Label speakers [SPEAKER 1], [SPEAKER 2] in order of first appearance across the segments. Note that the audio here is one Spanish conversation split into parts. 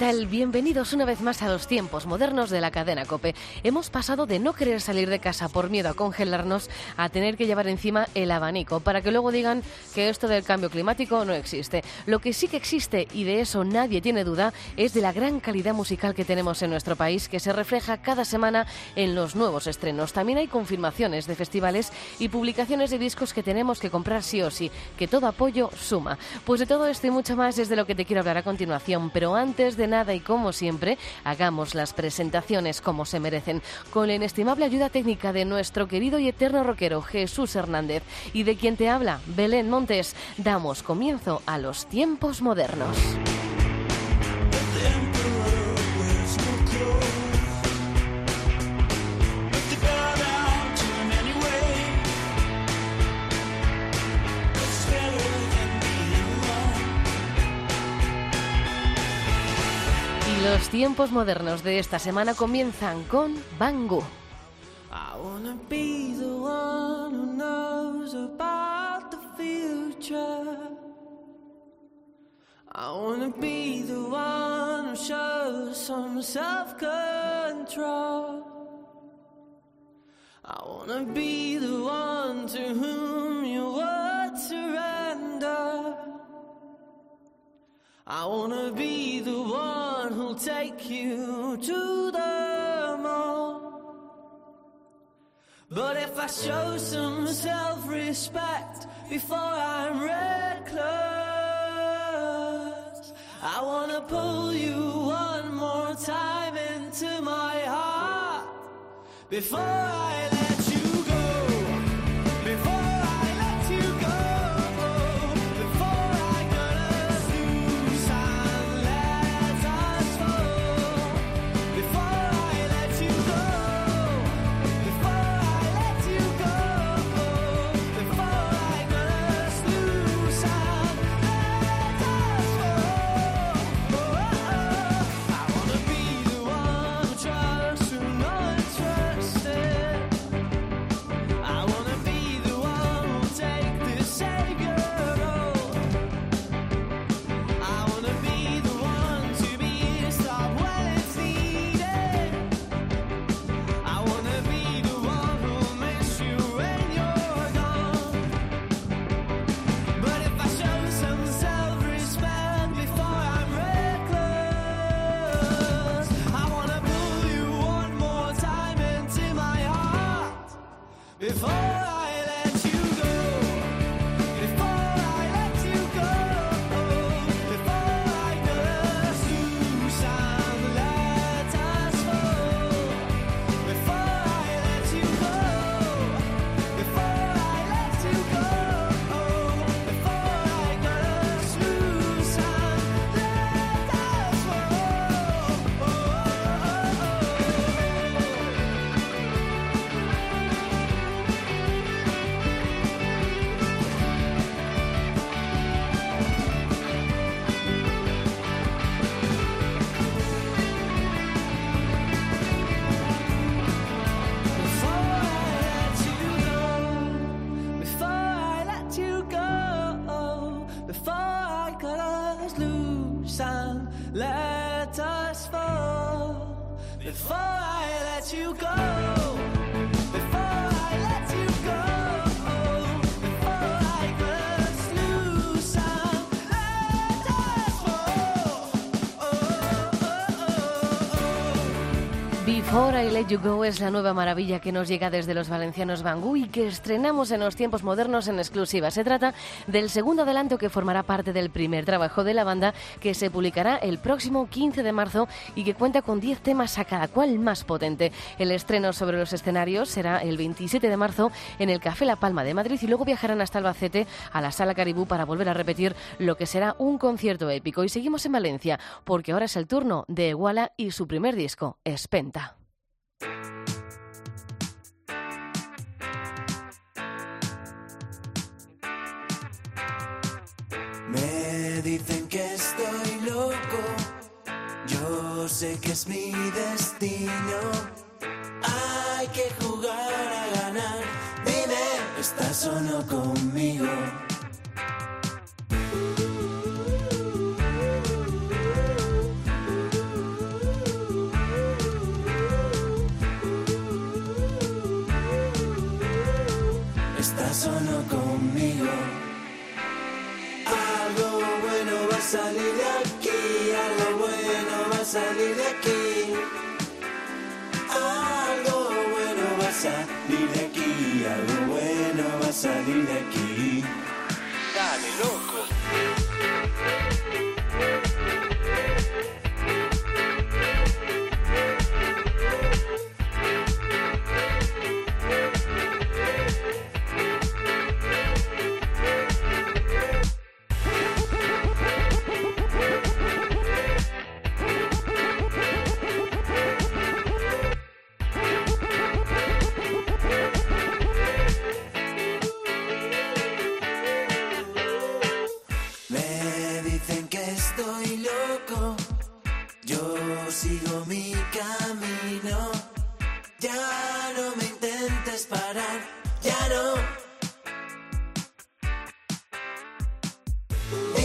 [SPEAKER 1] Tal? Bienvenidos una vez más a los tiempos modernos de la cadena Cope. Hemos pasado de no querer salir de casa por miedo a congelarnos a tener que llevar encima el abanico para que luego digan que esto del cambio climático no existe. Lo que sí que existe, y de eso nadie tiene duda, es de la gran calidad musical que tenemos en nuestro país que se refleja cada semana en los nuevos estrenos. También hay confirmaciones de festivales y publicaciones de discos que tenemos que comprar sí o sí, que todo apoyo suma. Pues de todo esto y mucho más es de lo que te quiero hablar a continuación, pero antes de nada y como siempre, hagamos las presentaciones como se merecen, con la inestimable ayuda técnica de nuestro querido y eterno rockero Jesús Hernández y de quien te habla, Belén Montes, damos comienzo a los tiempos modernos. Tiempos modernos de esta semana comienzan con Bangu. I wanna be the one who shows some self-control. I wanna be the one to whom I wanna be the one who'll take you to the mall. But if I show some self-respect before I'm reckless, I wanna pull you one more time into my heart before I let Before Before I Let You Go es la nueva maravilla que nos llega desde los valencianos Bangú y que estrenamos en los tiempos modernos en exclusiva. Se trata del segundo adelanto que formará parte del primer trabajo de la banda que se publicará el próximo 15 de marzo y que cuenta con 10 temas a cada cual más potente. El estreno sobre los escenarios será el 27 de marzo en el Café La Palma de Madrid y luego viajarán hasta Albacete a la Sala Caribú para volver a repetir lo que será un concierto épico. Y seguimos en Valencia porque ahora es el turno de Iguala y su primer disco, Espenta. Me dicen que estoy loco, yo sé que es mi destino. Hay que jugar a ganar, dime, ¿estás solo conmigo? ¿Estás solo conmigo? Dime,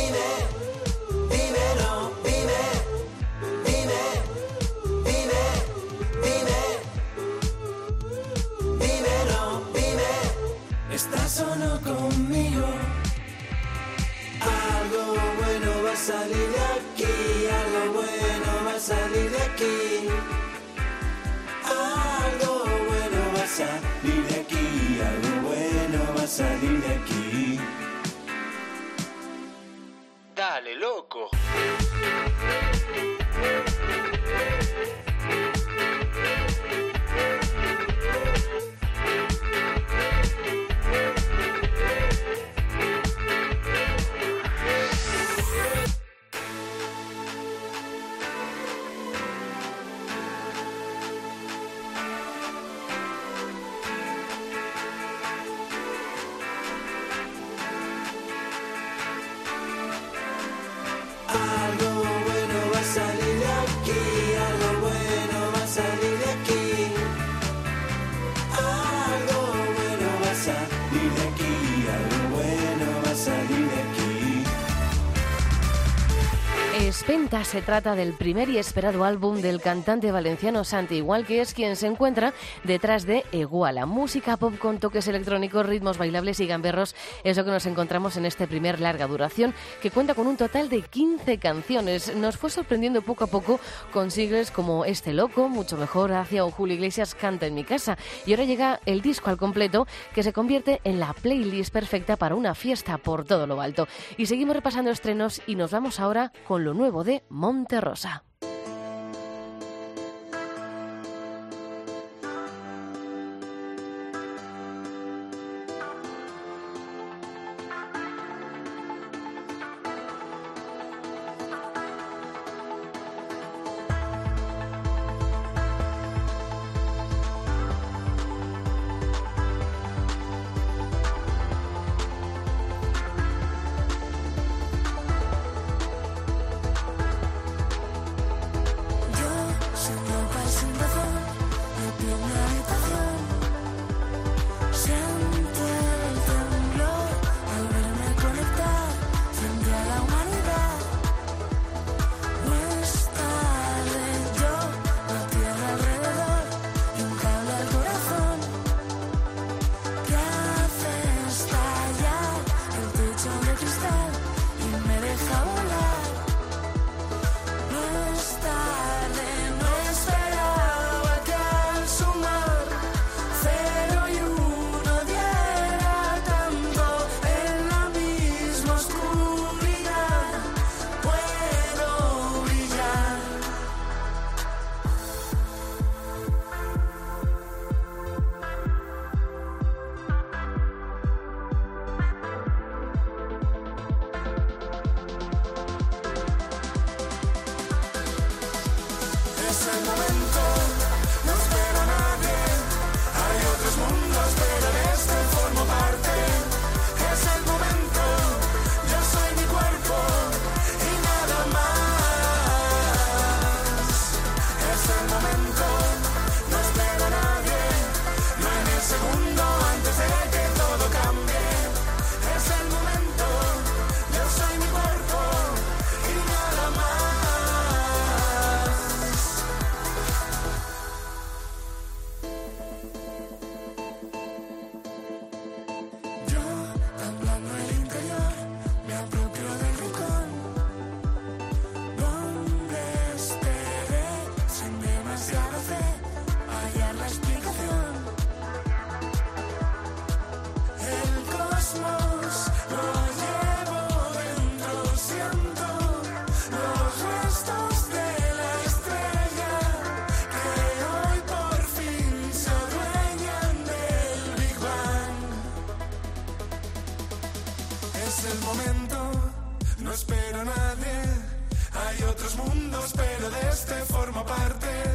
[SPEAKER 1] Salut.
[SPEAKER 2] Espenta se trata del primer y esperado álbum del cantante valenciano Santi Igual, que es quien se encuentra detrás de Iguala. Música pop con toques electrónicos, ritmos bailables y gamberros es lo que nos encontramos en este primer larga duración, que cuenta con un total de 15 canciones. Nos fue sorprendiendo poco a poco con sigles como Este Loco, Mucho Mejor, Hacia o Julio Iglesias Canta en mi casa. Y ahora llega el disco al completo, que se convierte en la playlist perfecta para una fiesta por todo lo alto. Y seguimos repasando estrenos y nos vamos ahora con lo nuevo de Monte es
[SPEAKER 3] el
[SPEAKER 4] momento. momento no espero a nadie. Hay otros mundos, pero de este forma parte.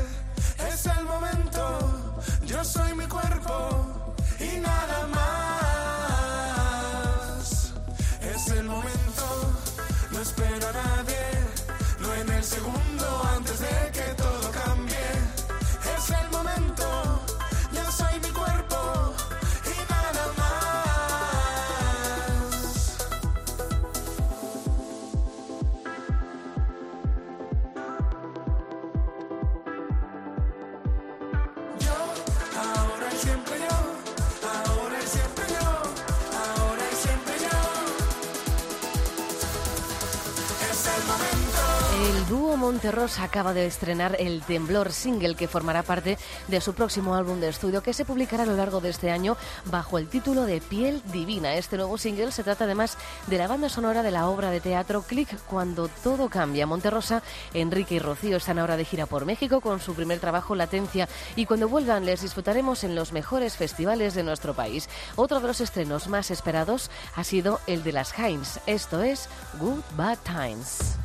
[SPEAKER 3] Monterrosa acaba de estrenar El Temblor single que formará parte de su próximo álbum de estudio que se publicará a lo largo de este año bajo el título de Piel Divina. Este nuevo single se trata además de la banda sonora de la obra de teatro Click Cuando todo cambia. Monterrosa, Enrique y Rocío están ahora de gira por México con su primer trabajo Latencia y cuando vuelvan les disfrutaremos en los mejores festivales de nuestro país. Otro de los estrenos más esperados ha sido el de las Heinz. Esto es Good Bad Times.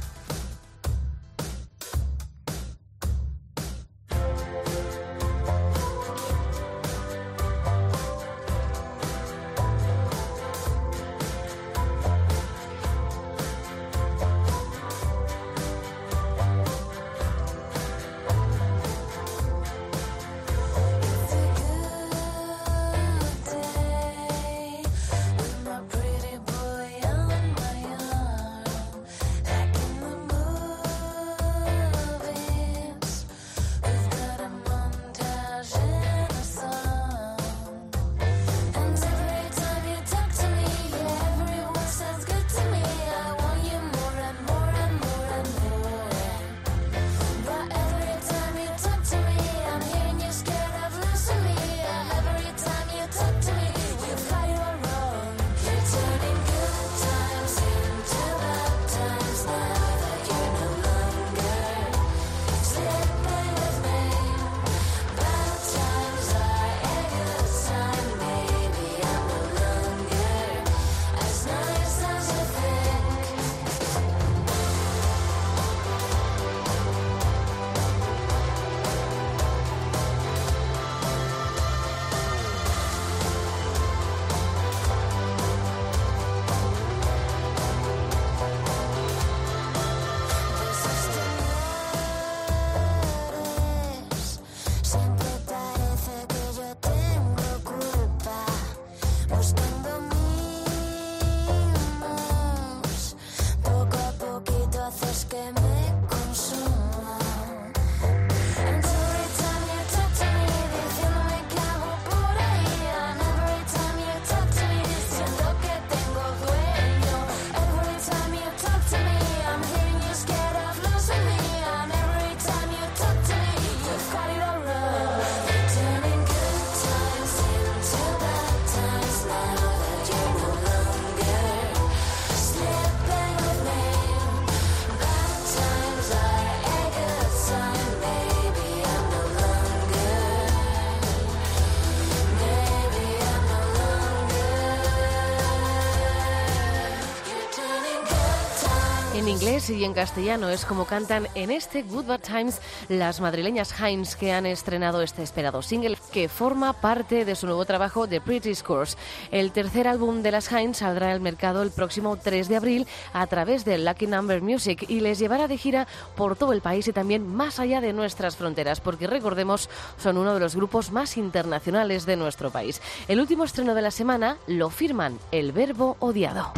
[SPEAKER 3] Inglés y en castellano es como cantan en este Good Bad Times las madrileñas Heinz que han estrenado este esperado single que forma parte de su nuevo trabajo The Pretty Scores. El tercer álbum de las Heinz saldrá al mercado el próximo 3 de abril a través de Lucky Number Music y les llevará de gira por todo el país y también más allá de nuestras fronteras, porque recordemos son uno de los grupos más internacionales de nuestro país. El último estreno de la semana lo firman El Verbo Odiado.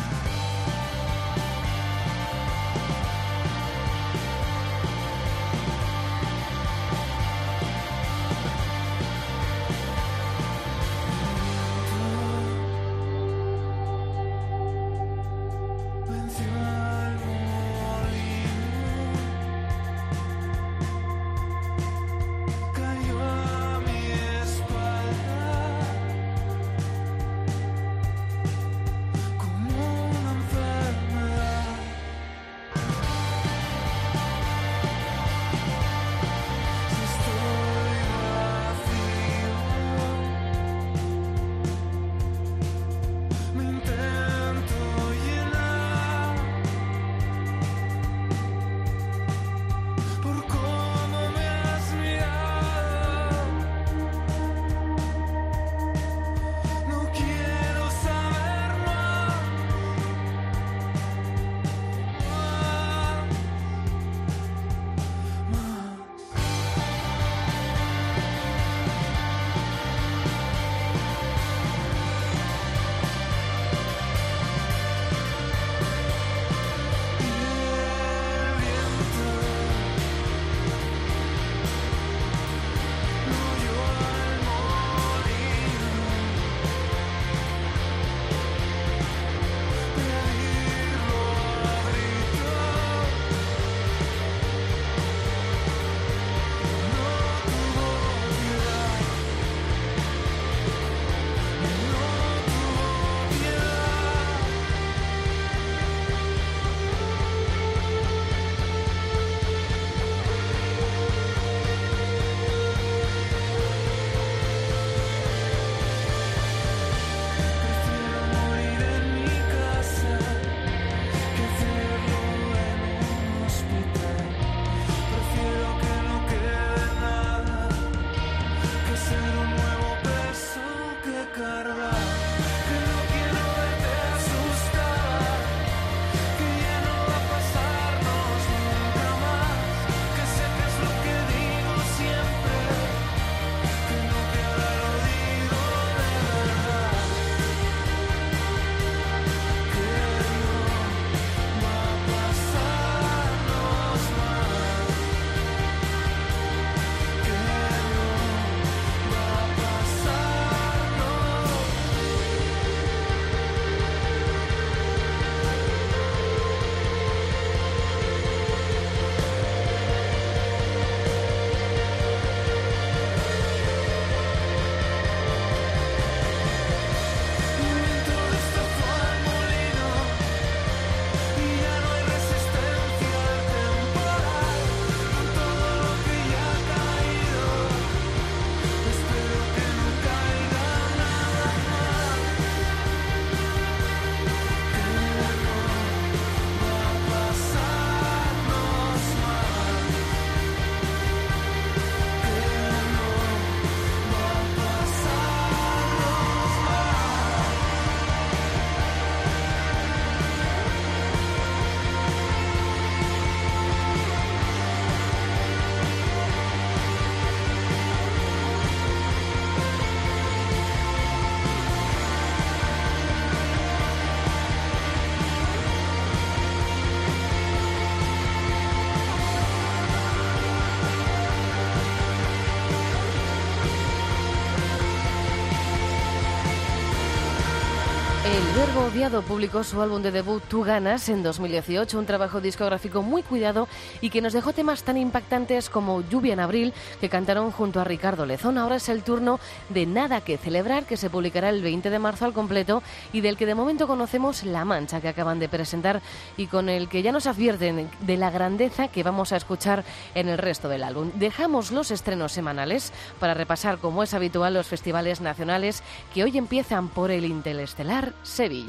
[SPEAKER 2] Verbo Odiado publicó su álbum de debut Tú Ganas en 2018, un trabajo discográfico muy cuidado y que nos dejó temas tan impactantes como Lluvia en Abril, que cantaron junto a Ricardo Lezón. Ahora es el turno de Nada que celebrar, que se publicará el 20 de marzo al completo y del que de momento conocemos La Mancha, que acaban de presentar y con el que ya nos advierten de la grandeza que vamos a escuchar en el resto del álbum. Dejamos los estrenos semanales para repasar, como es habitual, los festivales nacionales que hoy empiezan por el Interestelar Sevilla.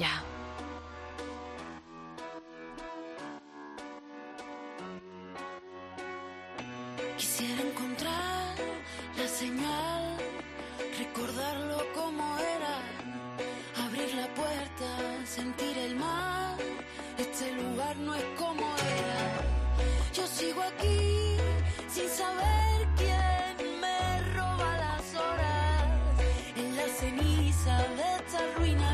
[SPEAKER 3] Quisiera encontrar la señal, recordarlo como era, abrir la puerta, sentir el mar. Este lugar no es como era. Yo sigo aquí sin saber quién me roba las horas. En la ceniza de esta ruina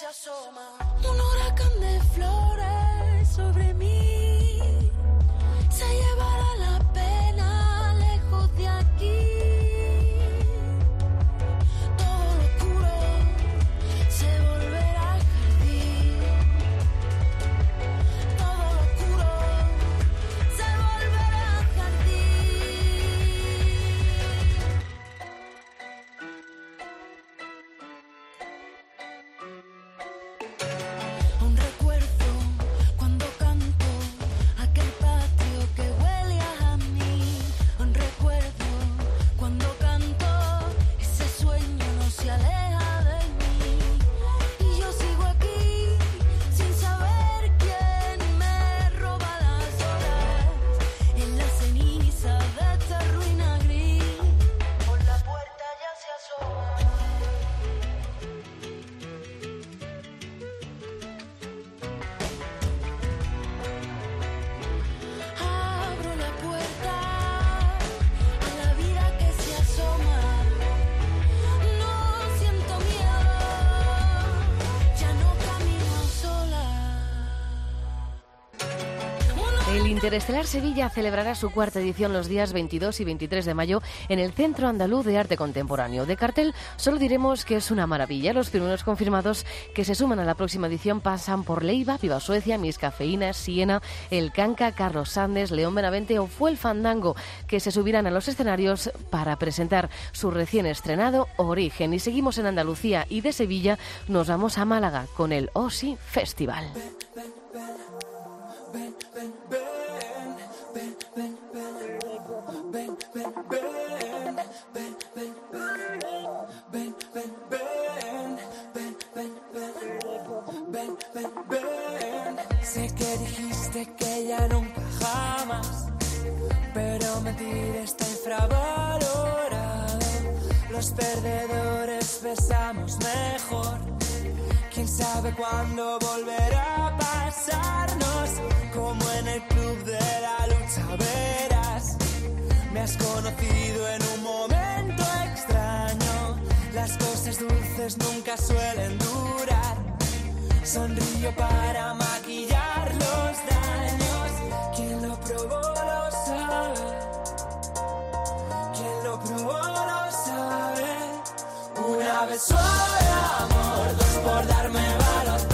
[SPEAKER 3] se asoma. Un huracán
[SPEAKER 2] Interestelar Sevilla celebrará su cuarta edición los días 22 y 23 de mayo en el Centro Andaluz de Arte Contemporáneo. De cartel solo diremos que es una maravilla. Los primeros confirmados que se suman a la próxima edición pasan por Leiva, Viva Suecia, Mis Cafeínas, Siena, El Canca, Carlos Sandes, León Benavente o Fue el Fandango, que se subirán a los escenarios para presentar su recién estrenado Origen. Y seguimos en Andalucía y de Sevilla nos vamos a Málaga con el OSI Festival.
[SPEAKER 1] Sabe cuándo volverá a pasarnos, como en el club de la lucha verás. Me has conocido en un momento extraño. Las cosas dulces nunca suelen durar. Sonrío para maquillar los daños. Quien lo probó lo sabe. Quien lo probó lo sabe. Una vez suave amor, dos por darme valor.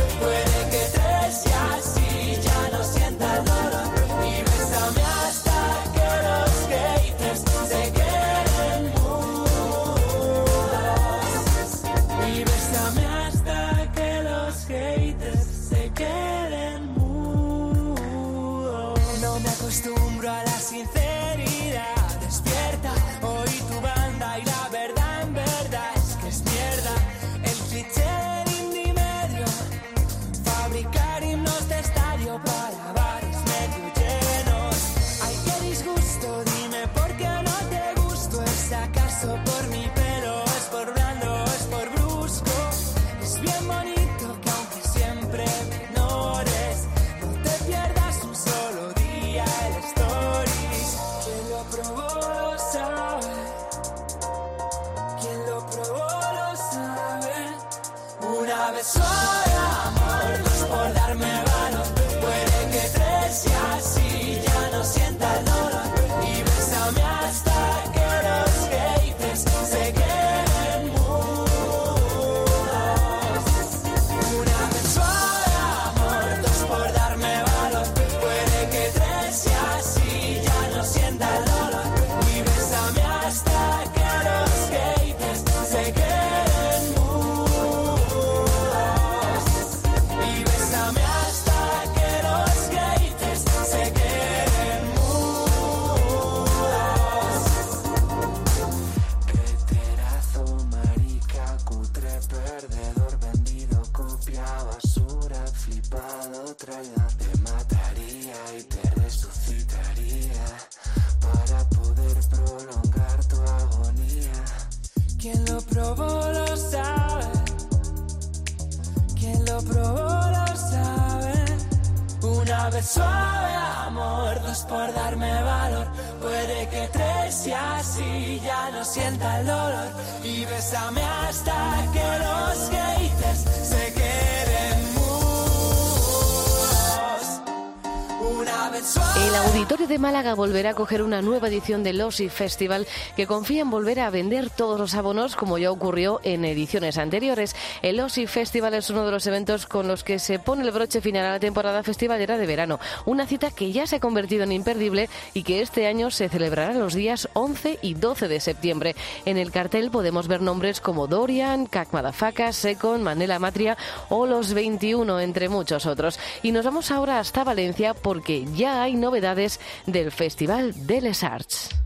[SPEAKER 2] Auditorio de Málaga volverá a coger una nueva edición del OSI Festival que confía en volver a vender todos los abonos como ya ocurrió en ediciones anteriores. El OSI Festival es uno de los eventos con los que se pone el broche final a la temporada festivalera de verano. Una cita que ya se ha convertido en imperdible y que este año se celebrará los días 11 y 12 de septiembre. En el cartel podemos ver nombres como Dorian, Cac Madafaka, Secon, Manela Matria o Los 21, entre muchos otros. Y nos vamos ahora hasta Valencia porque ya hay novedades del Festival de Les Arts.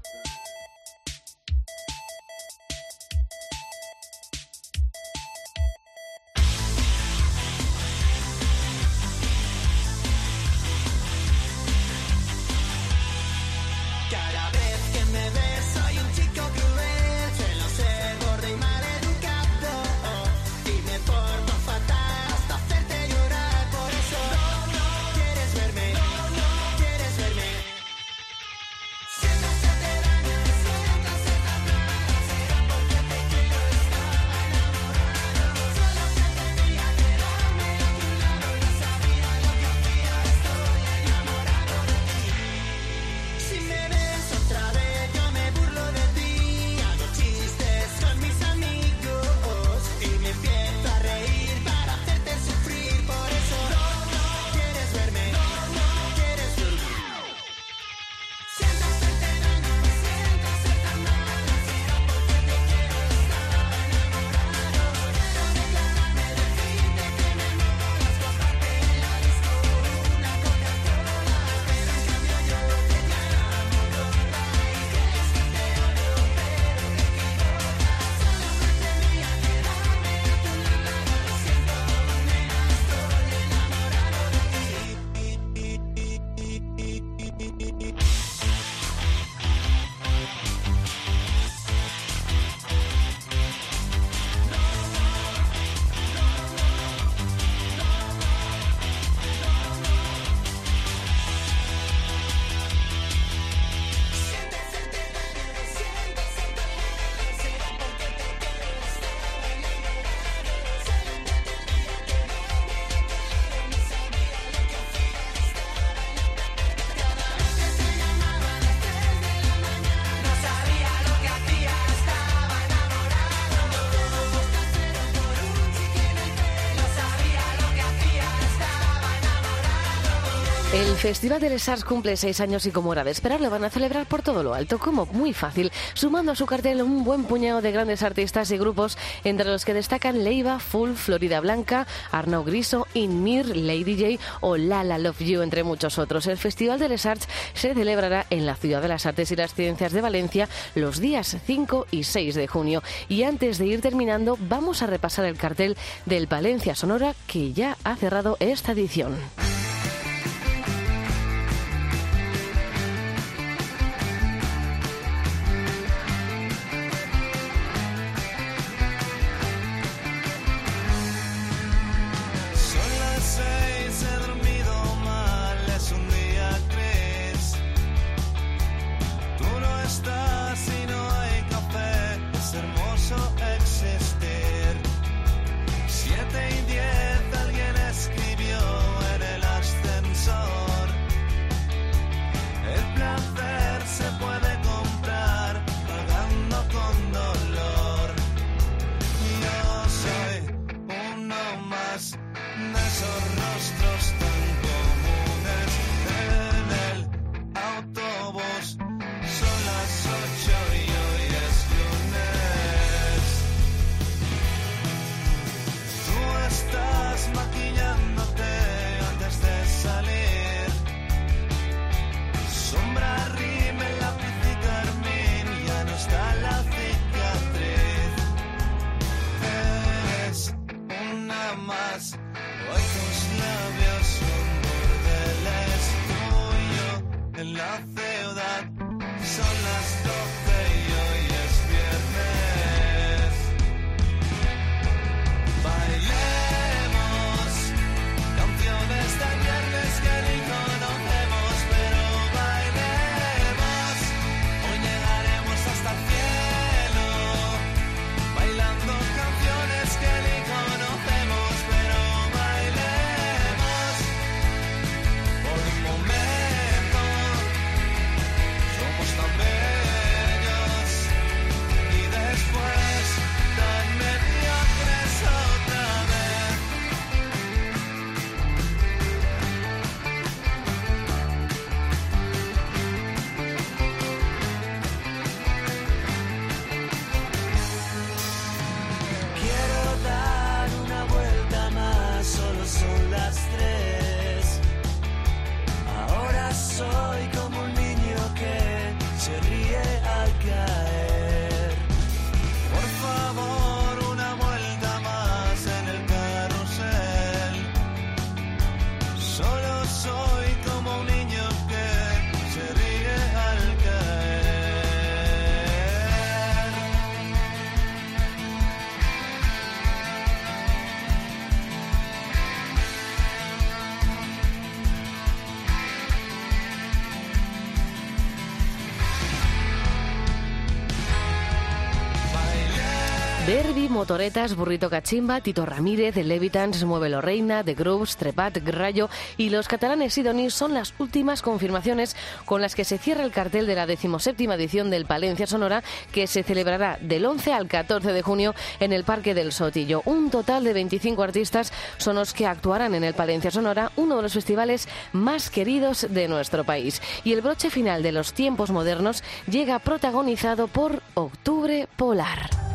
[SPEAKER 2] Festival de Les Arts cumple seis años y como era de esperar lo van a celebrar por todo lo alto. como Muy fácil, sumando a su cartel un buen puñado de grandes artistas y grupos, entre los que destacan Leiva, Full, Florida Blanca, Arnau Griso, Inmir, Lady J o Lala Love You, entre muchos otros. El Festival de Les Arts se celebrará en la Ciudad de las Artes y las Ciencias de Valencia los días 5 y 6 de junio. Y antes de ir terminando, vamos a repasar el cartel del Valencia Sonora que ya ha cerrado esta edición. Motoretas, Burrito Cachimba, Tito Ramírez, The Levitans, Muévelo Reina, The Grooves, Trepat, Grayo y los catalanes Sidonis son las últimas confirmaciones con las que se cierra el cartel de la decimoséptima edición del Palencia Sonora que se celebrará del 11 al 14 de junio en el Parque del Sotillo. Un total de 25 artistas son los que actuarán en el Palencia Sonora, uno de los festivales más queridos de nuestro país. Y el broche final de los tiempos modernos llega protagonizado por Octubre Polar.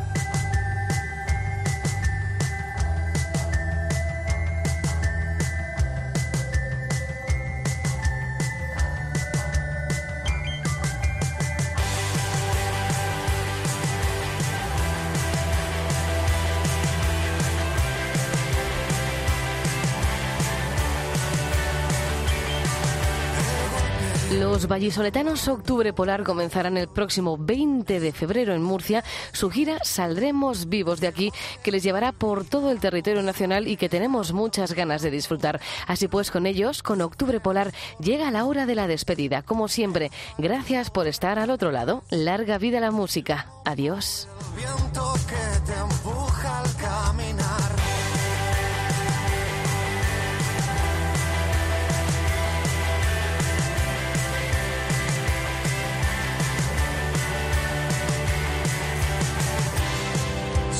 [SPEAKER 2] Los vallisoletanos Octubre Polar comenzarán el próximo 20 de febrero en Murcia su gira Saldremos Vivos de aquí, que les llevará por todo el territorio nacional y que tenemos muchas ganas de disfrutar. Así pues, con ellos, con Octubre Polar, llega la hora de la despedida. Como siempre, gracias por estar al otro lado. Larga vida la música. Adiós.
[SPEAKER 5] viento que te empuja al caminar.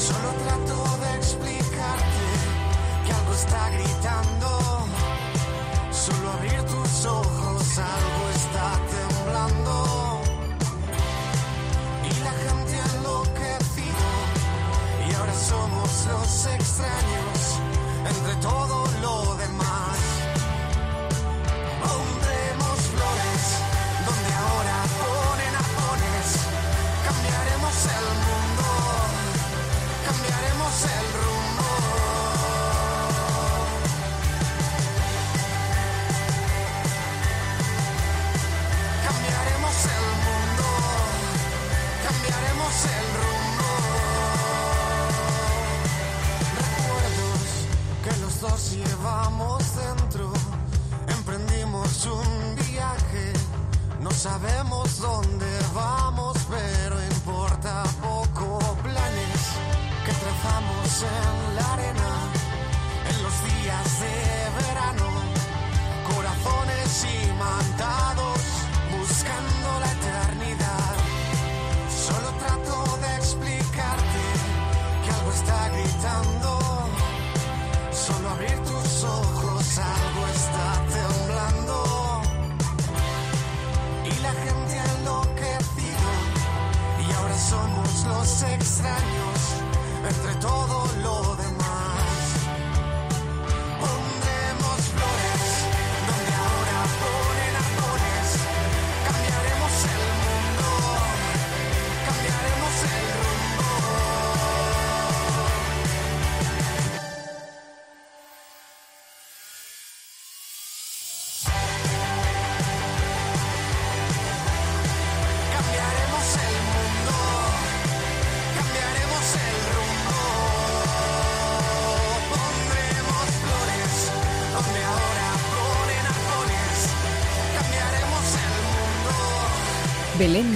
[SPEAKER 5] Solo trato de explicarte que algo está gritando. Solo abrir tus ojos, algo está temblando.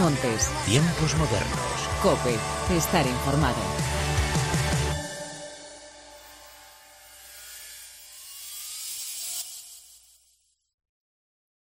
[SPEAKER 6] Montes,
[SPEAKER 7] Tiempos modernos.
[SPEAKER 6] Cope, estar informado.